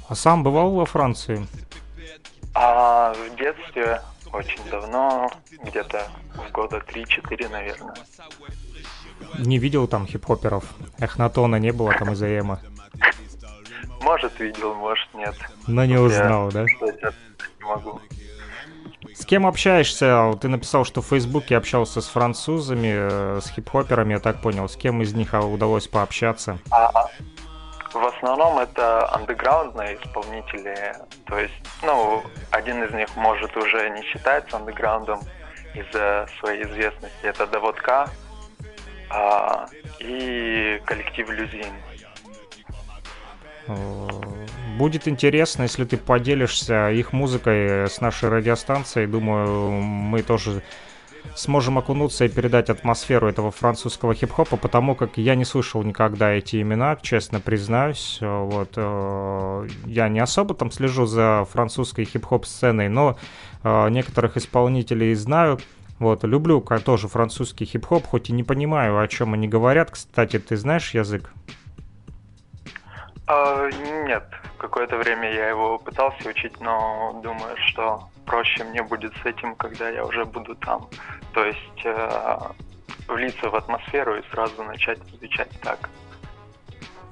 D: А сам бывал во Франции?
U: А в детстве очень давно, где-то в года 3-4, наверное.
D: Не видел там хип-хоперов? Эхнатона не было там из Эма.
U: Может, видел, может, нет.
D: Но не
U: Я
D: узнал, да?
U: сказать Не могу.
D: С кем общаешься? Ты написал, что в Фейсбуке общался с французами, э, с хип-хоперами, я так понял. С кем из них а, удалось пообщаться?
U: А в основном это андеграундные исполнители. То есть, ну, один из них может уже не считается андеграундом из-за своей известности. Это Доводка а, и коллектив Люзин.
D: Э, Будет интересно, если ты поделишься их музыкой с нашей радиостанцией. Думаю, мы тоже сможем окунуться и передать атмосферу этого французского хип-хопа, потому как я не слышал никогда эти имена, честно признаюсь. Э, Вот, э, я не особо там слежу за французской хип-хоп сценой, но некоторых исполнителей знаю. Вот, люблю тоже французский хип-хоп, хоть и не понимаю, о чем они говорят. Кстати, ты знаешь язык?
U: А, нет, какое-то время я его пытался учить, но думаю, что проще мне будет с этим, когда я уже буду там. То есть э, влиться в атмосферу и сразу начать изучать так.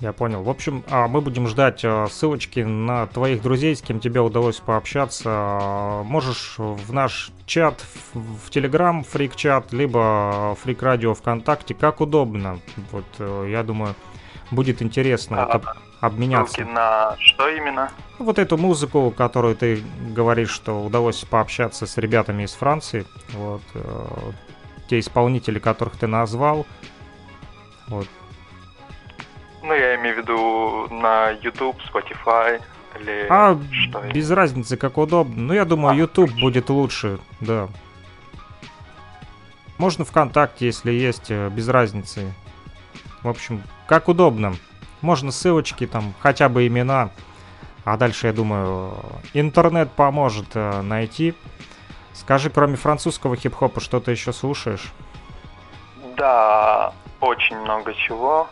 D: Я понял. В общем, а, мы будем ждать а, ссылочки на твоих друзей, с кем тебе удалось пообщаться. Можешь в наш чат в Телеграм, фрик-чат, либо фрик-радио ВКонтакте, как удобно. Вот, э, я думаю, будет интересно
U: А,
D: обменяться.
U: Ссылки на что именно?
D: Вот эту музыку, которую ты говоришь, что удалось пообщаться с ребятами из Франции, вот, э, те исполнители, которых ты назвал, вот,
U: Ну, я имею в виду на YouTube, Spotify или
D: А
U: что именно?
D: без разницы, как удобно. Ну, я думаю, YouTube будет лучше, да. Можно ВКонтакте, если есть, э, без разницы. В общем, как удобно. Можно ссылочки, там, хотя бы имена. А дальше, я думаю, интернет поможет э, найти. Скажи, кроме французского хип-хопа, что ты еще слушаешь?
U: Да, очень много чего,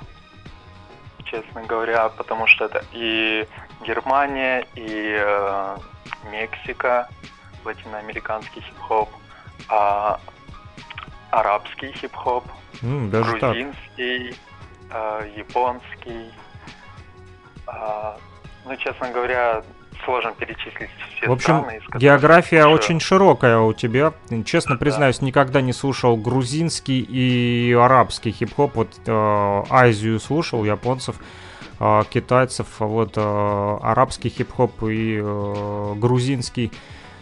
U: честно говоря, потому что это и Германия, и э, Мексика, латиноамериканский хип-хоп, а, арабский хип-хоп,
D: М, даже так.
U: Э, японский. А, ну, честно говоря, сложно перечислить все
D: В общем,
U: страны, из
D: география
U: слушаю.
D: очень широкая у тебя. Честно признаюсь, никогда не слушал грузинский и арабский хип-хоп. Вот э, Азию слушал, японцев, э, китайцев, вот э, арабский хип-хоп и э, грузинский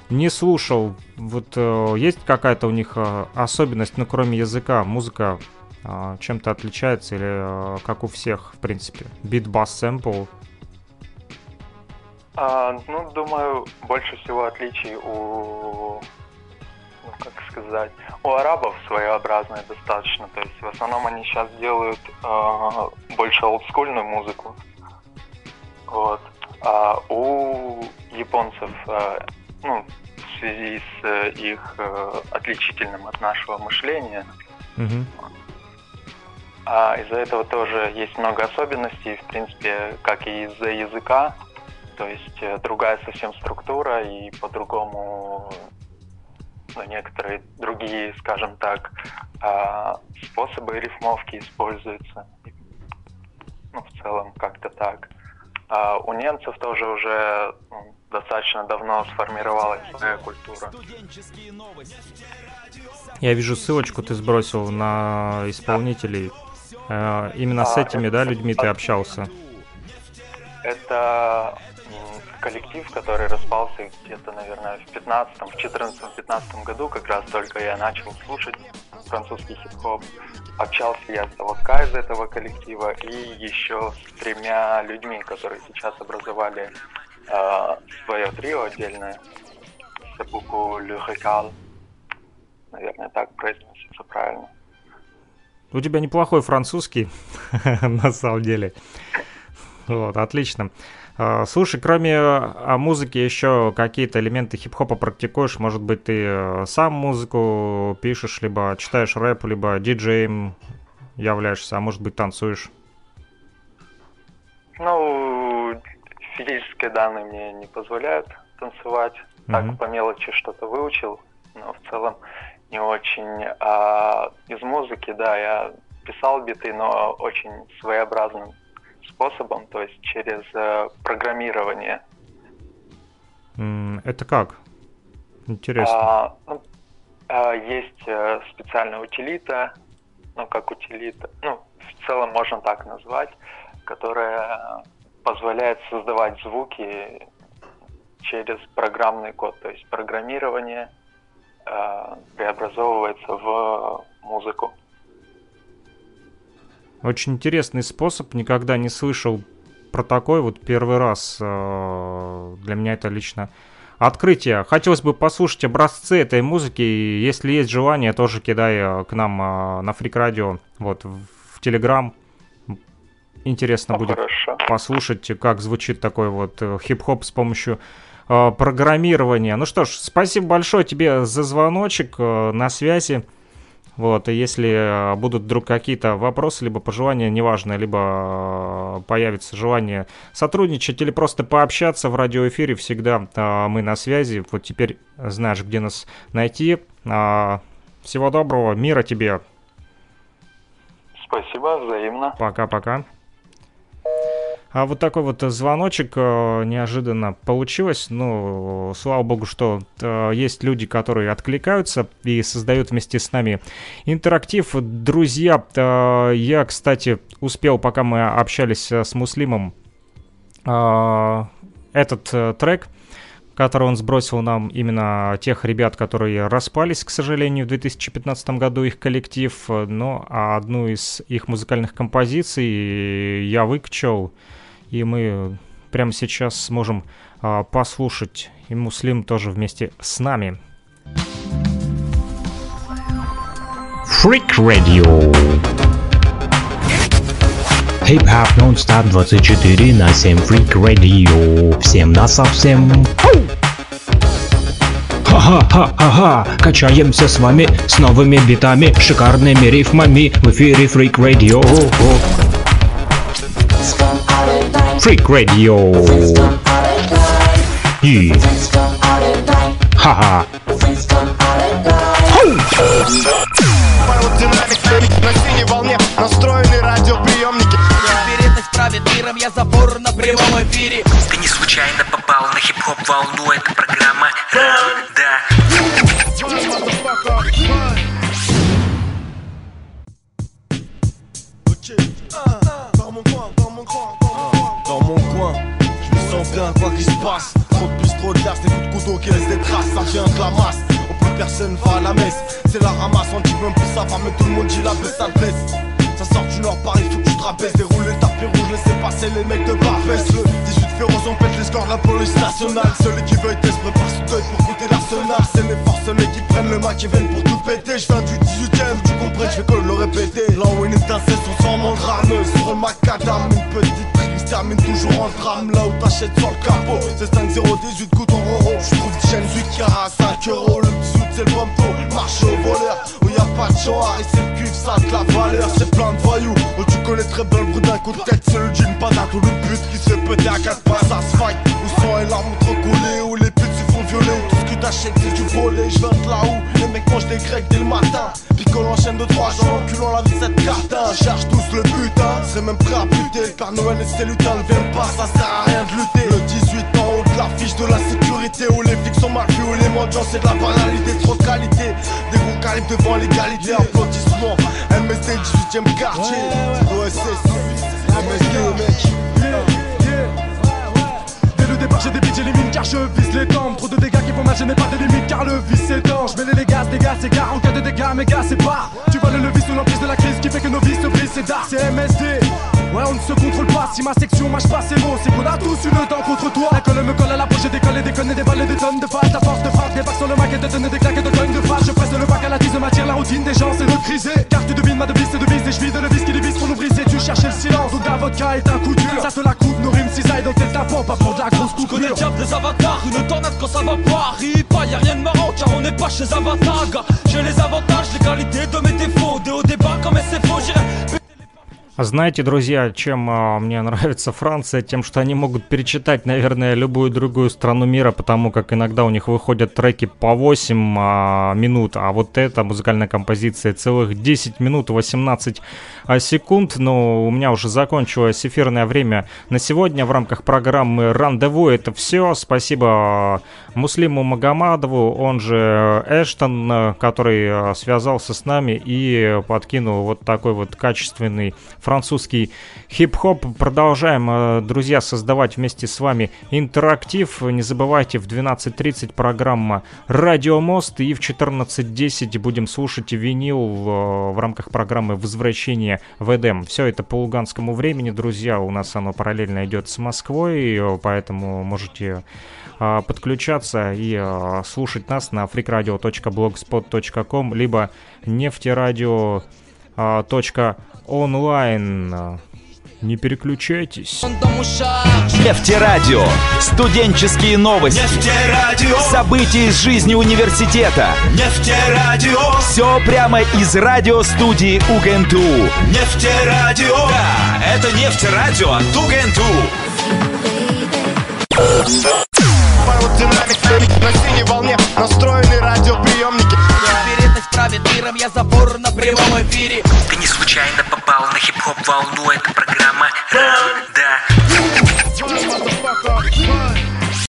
D: не слушал. Вот э, есть какая-то у них э, особенность, ну кроме языка, музыка э, чем-то отличается или э, как у всех, в принципе, бит, бас, сэмпл.
U: А, ну, думаю, больше всего отличий у, ну, как сказать, у арабов своеобразное достаточно. То есть в основном они сейчас делают а, больше олдскульную музыку. Вот. А у японцев, а, ну, в связи с э, их э, отличительным от нашего мышления,
D: Мгм.
U: А из-за этого тоже есть много особенностей, в принципе, как и из-за языка. То есть э, другая совсем структура и по-другому ну, некоторые другие, скажем так, а, способы рифмовки используются. Ну, в целом, как-то так. А у немцев тоже уже ну, достаточно давно сформировалась своя культура.
D: Я вижу ссылочку ты сбросил на исполнителей. Э, Именно с
U: А,
D: этими, да, людьми ты общался?
U: Это коллектив, который распался где-то, наверное, в 15 в 14-15 году, как раз только я начал слушать французский хип-хоп. Общался я с АВК из этого коллектива и еще с тремя людьми, которые сейчас образовали э, свое трио отдельное. Сапуку Люхекал. Наверное, так произносится правильно.
D: У тебя неплохой французский, на самом деле. Вот, отлично. А, Слушай, кроме а, музыки еще какие-то элементы хип-хопа практикуешь? Может быть, ты э, сам музыку пишешь, либо читаешь рэп, либо диджеем являешься, а может быть, танцуешь?
U: Ну, физические данные мне не позволяют танцевать. Так,
D: Мгм.
U: по мелочи что-то выучил, но в целом не очень. А из музыки, да, я писал биты, но очень своеобразным способом, то есть через э, программирование.
D: Это как? Интересно.
U: А, ну, а, есть э, специальная утилита, ну как утилита, ну в целом можно так назвать, которая позволяет создавать звуки через программный код, то есть программирование преобразовывается в музыку.
D: Очень интересный способ, никогда не слышал про такой, вот первый раз э, для меня это лично открытие. Хотелось бы послушать образцы этой музыки, и если есть желание, тоже кидай э, к нам э, на Фрик Радио, вот, в Телеграм. Интересно
U: Ну,
D: будет
U: хорошо.
D: послушать, как звучит такой вот э, хип-хоп с помощью э, программирования. Ну что ж, спасибо большое тебе за звоночек э, на связи. Вот, и если э, будут вдруг какие-то вопросы, либо пожелания, неважно, либо э, появится желание сотрудничать или просто пообщаться в радиоэфире, всегда мы на связи. Вот теперь знаешь, где нас найти. А, всего доброго, мира тебе.
U: Спасибо, взаимно.
D: Пока-пока. А вот такой вот звоночек э, неожиданно получилось. Ну, слава богу, что э, есть люди, которые откликаются и создают вместе с нами интерактив. Друзья, э, я, кстати, успел, пока мы общались с Муслимом, этот трек который он сбросил нам именно тех ребят, которые распались, к сожалению, в 2015 году, их коллектив. Но одну из их музыкальных композиций я выкачал и мы прямо сейчас сможем а, послушать, и Муслим тоже вместе с нами.
H: Freak Radio. Хип-хоп нон-стоп 24 на 7 Freak Radio. Всем на совсем. Ха-ха-ха-ха, качаемся с вами с новыми битами, шикарными рифмами в эфире Freak Radio. Freak Radio. И... Ха-ха.
A: На
B: я забор на прямом эфире
C: Ты не случайно попал на хип-хоп волну, это программа Ран,
V: va à la messe. C'est la ramasse, on dit même plus ça va Mais tout le monde dit la baisse, ça baisse. Ça sort du nord, Paris, faut que tu Déroule le tapis rouge, laissez passer les mecs de Barbès. Le 18 féroce, on pète les scores la police nationale. Celui qui veut être par sous deuil pour goûter l'arsenal. C'est les forces, mais qui prennent le Mac qui viennent pour tout péter. Je viens du 18ème, tu comprends, je vais que le répéter. Là où une étincelle, son sang mon drame Sur le macadam, une petite termine toujours en drame là où t'achètes sur le capot C'est 5 0 18 coups en roro. Je trouve du car à 5 euros. Le 18 c'est marché au voleur. Où y a pas de choix et c'est le cuivre ça te la valeur. C'est plein de voyous où tu connais très bien le bruit d'un coup de tête. C'est le jean pas d'un tout le but qui se peut à 4 pas ça se fight. Où sont les larmes trop coulées Où les putes se font violer Où tout ce que t'achètes c'est du volet. Je viens de là où les mecs mangent des grecs dès le matin. Picole en chaîne de 3 jours enculant la vie cette carte Cherche tous le butin Serait même prêt à buter. Père Noël et ses lutins ne viennent pas Ça sert à rien de lutter. Le 18 en haut de l'affiche de la Où les flics sont mal vus Où les mendiants c'est de la banalité Trop de qualité. Des gros calibres devant l'égalité Applaudissements. MSD 18ème quartier. OSS mec.
O: Dès le départ j'ai des les mines car je vise les dents Trop de dégâts qui vont mal, je n'ai pas de limite car le vice s'étend. Je mets les gaz, gars, c'est gars, en cas de dégâts, mes gars c'est pas. Tu vois le vice sous l'emprise de la crise qui fait que nos vies se brisent, c'est dark, c'est MSD Ouais on ne se contrôle pas, si ma section mâche pas c'est bon C'est qu'on a tous une dent contre toi. La colle me colle à la poche, j'ai décolle et déconne des balles et des tonnes de face Ta force de frappe, des bacs sur le mac et de donner des claques et de tonnes de face Je presse le bac à la tise de matière, la routine des gens c'est de criser Car tu devines ma devise, c'est devise et je vis de le vis qui divise pour nous briser. Tu cherchais le silence, donc la vodka est un coup dur. Ça te la coupe, nos rimes cisaillent dans tes tapons, pas pour de la grosse coupe
Q: connais le diable des avatars, une tornade quand ça va pas. Ris pas, y'a rien de marrant car on n'est pas chez Avatar gars. J'ai les avantages, les qualités de mes
D: Знаете, друзья, чем а, мне нравится Франция? Тем, что они могут перечитать, наверное, любую другую страну мира, потому как иногда у них выходят треки по 8 а, минут, а вот эта музыкальная композиция целых 10 минут 18 а, секунд. Но у меня уже закончилось эфирное время на сегодня в рамках программы «Рандеву». Это все. Спасибо Муслиму Магомадову, он же Эштон, который связался с нами и подкинул вот такой вот качественный французский хип-хоп. Продолжаем, э, друзья, создавать вместе с вами интерактив. Не забывайте, в 12.30 программа «Радио Мост» и в 14.10 будем слушать винил э, в рамках программы «Возвращение в Эдем». Все это по луганскому времени, друзья. У нас оно параллельно идет с Москвой, поэтому можете э, подключаться и слушать нас на freakradio.blogspot.com либо нефтерадио.онлайн Не переключайтесь.
F: Нефтерадио. Студенческие новости.
G: Нефтерадио.
F: События из жизни университета.
G: Нефтерадио.
F: Все прямо из радиостудии УГНТУ.
G: Нефтерадио. Да, это нефтерадио от УГНТУ.
A: Пародинамик на синей волне настроены радиоприемники
B: Вероятность правит миром, я забор на прямом эфире.
C: Ты не случайно попал на хип-хоп волну, это программа РАН